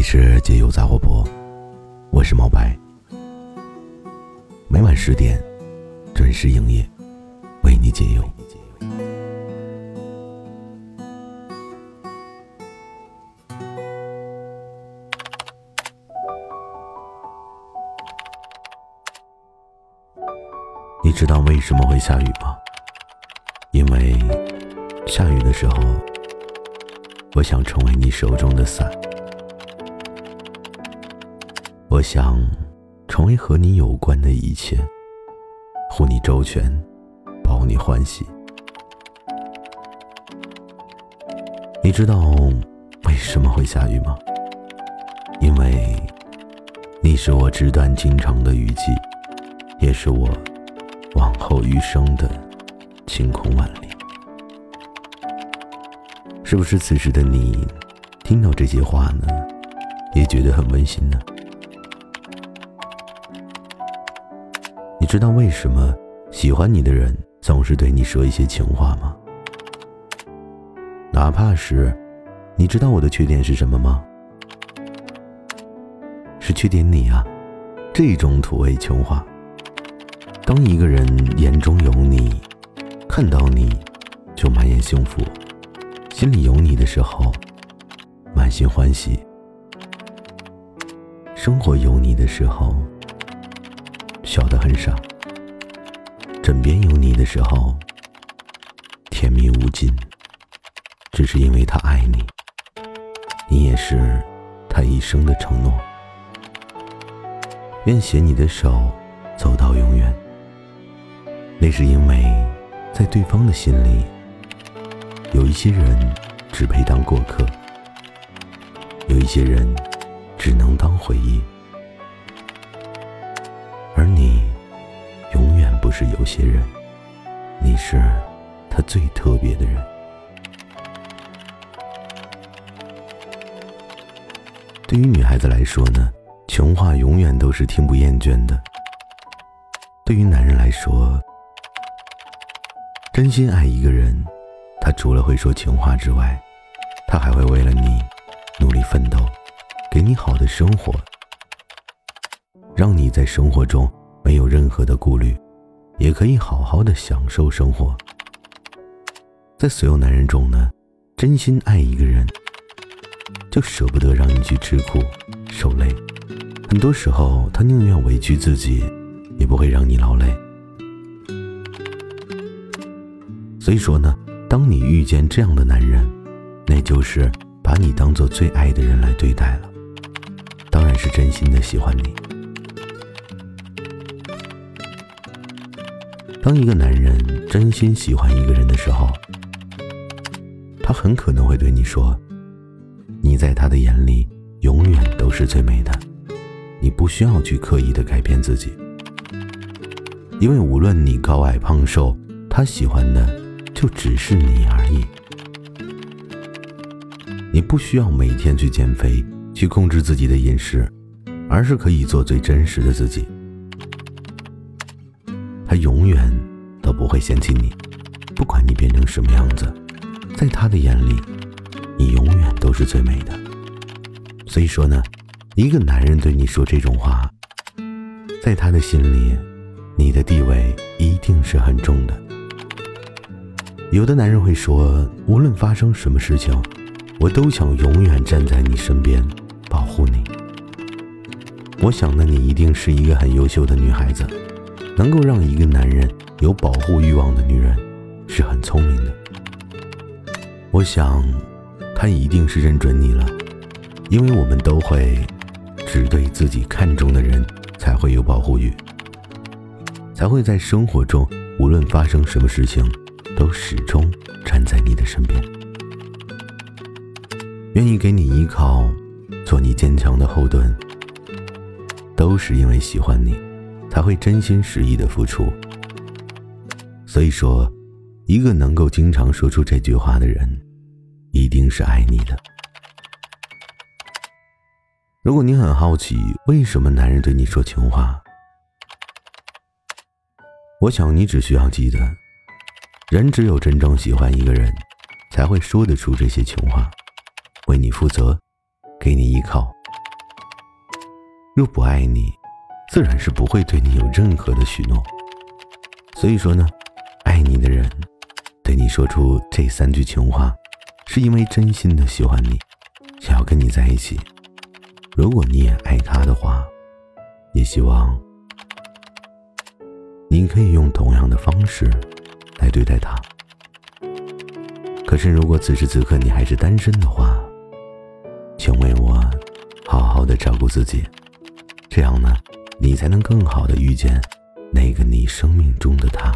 里是解忧杂货铺，我是毛白。每晚十点准时营业，为你解忧。你知道为什么会下雨吗？因为下雨的时候，我想成为你手中的伞。我想成为和你有关的一切，护你周全，保你欢喜。你知道为什么会下雨吗？因为你是我纸短情长的雨季，也是我往后余生的晴空万里。是不是此时的你听到这些话呢，也觉得很温馨呢？知道为什么喜欢你的人总是对你说一些情话吗？哪怕是，你知道我的缺点是什么吗？是缺点你啊！这种土味情话。当一个人眼中有你，看到你就满眼幸福，心里有你的时候满心欢喜，生活有你的时候。笑得很傻，枕边有你的时候，甜蜜无尽。只是因为他爱你，你也是他一生的承诺。愿携你的手走到永远。那是因为，在对方的心里，有一些人只配当过客，有一些人只能当回忆。是有些人，你是他最特别的人。对于女孩子来说呢，情话永远都是听不厌倦的。对于男人来说，真心爱一个人，他除了会说情话之外，他还会为了你努力奋斗，给你好的生活。让你在生活中没有任何的顾虑，也可以好好的享受生活。在所有男人中呢，真心爱一个人，就舍不得让你去吃苦受累。很多时候，他宁愿委屈自己，也不会让你劳累。所以说呢，当你遇见这样的男人，那就是把你当做最爱的人来对待了，当然是真心的喜欢你。当一个男人真心喜欢一个人的时候，他很可能会对你说：“你在他的眼里永远都是最美的，你不需要去刻意的改变自己，因为无论你高矮胖瘦，他喜欢的就只是你而已。你不需要每天去减肥，去控制自己的饮食，而是可以做最真实的自己。”他永远都不会嫌弃你，不管你变成什么样子，在他的眼里，你永远都是最美的。所以说呢，一个男人对你说这种话，在他的心里，你的地位一定是很重的。有的男人会说，无论发生什么事情，我都想永远站在你身边，保护你。我想，那你一定是一个很优秀的女孩子。能够让一个男人有保护欲望的女人，是很聪明的。我想，她一定是认准你了，因为我们都会只对自己看中的人才会有保护欲，才会在生活中无论发生什么事情，都始终站在你的身边，愿意给你依靠，做你坚强的后盾，都是因为喜欢你。才会真心实意的付出。所以说，一个能够经常说出这句话的人，一定是爱你的。如果你很好奇为什么男人对你说情话，我想你只需要记得，人只有真正喜欢一个人，才会说得出这些情话，为你负责，给你依靠，若不爱你，自然是不会对你有任何的许诺。所以说呢，爱你的人，对你说出这三句情话，是因为真心的喜欢你，想要跟你在一起。如果你也爱他的话，也希望你可以用同样的方式来对待他。可是，如果此时此刻你还是单身的话，请为我好好的照顾自己，这样呢，你才能更好的遇见那个你生命中的他。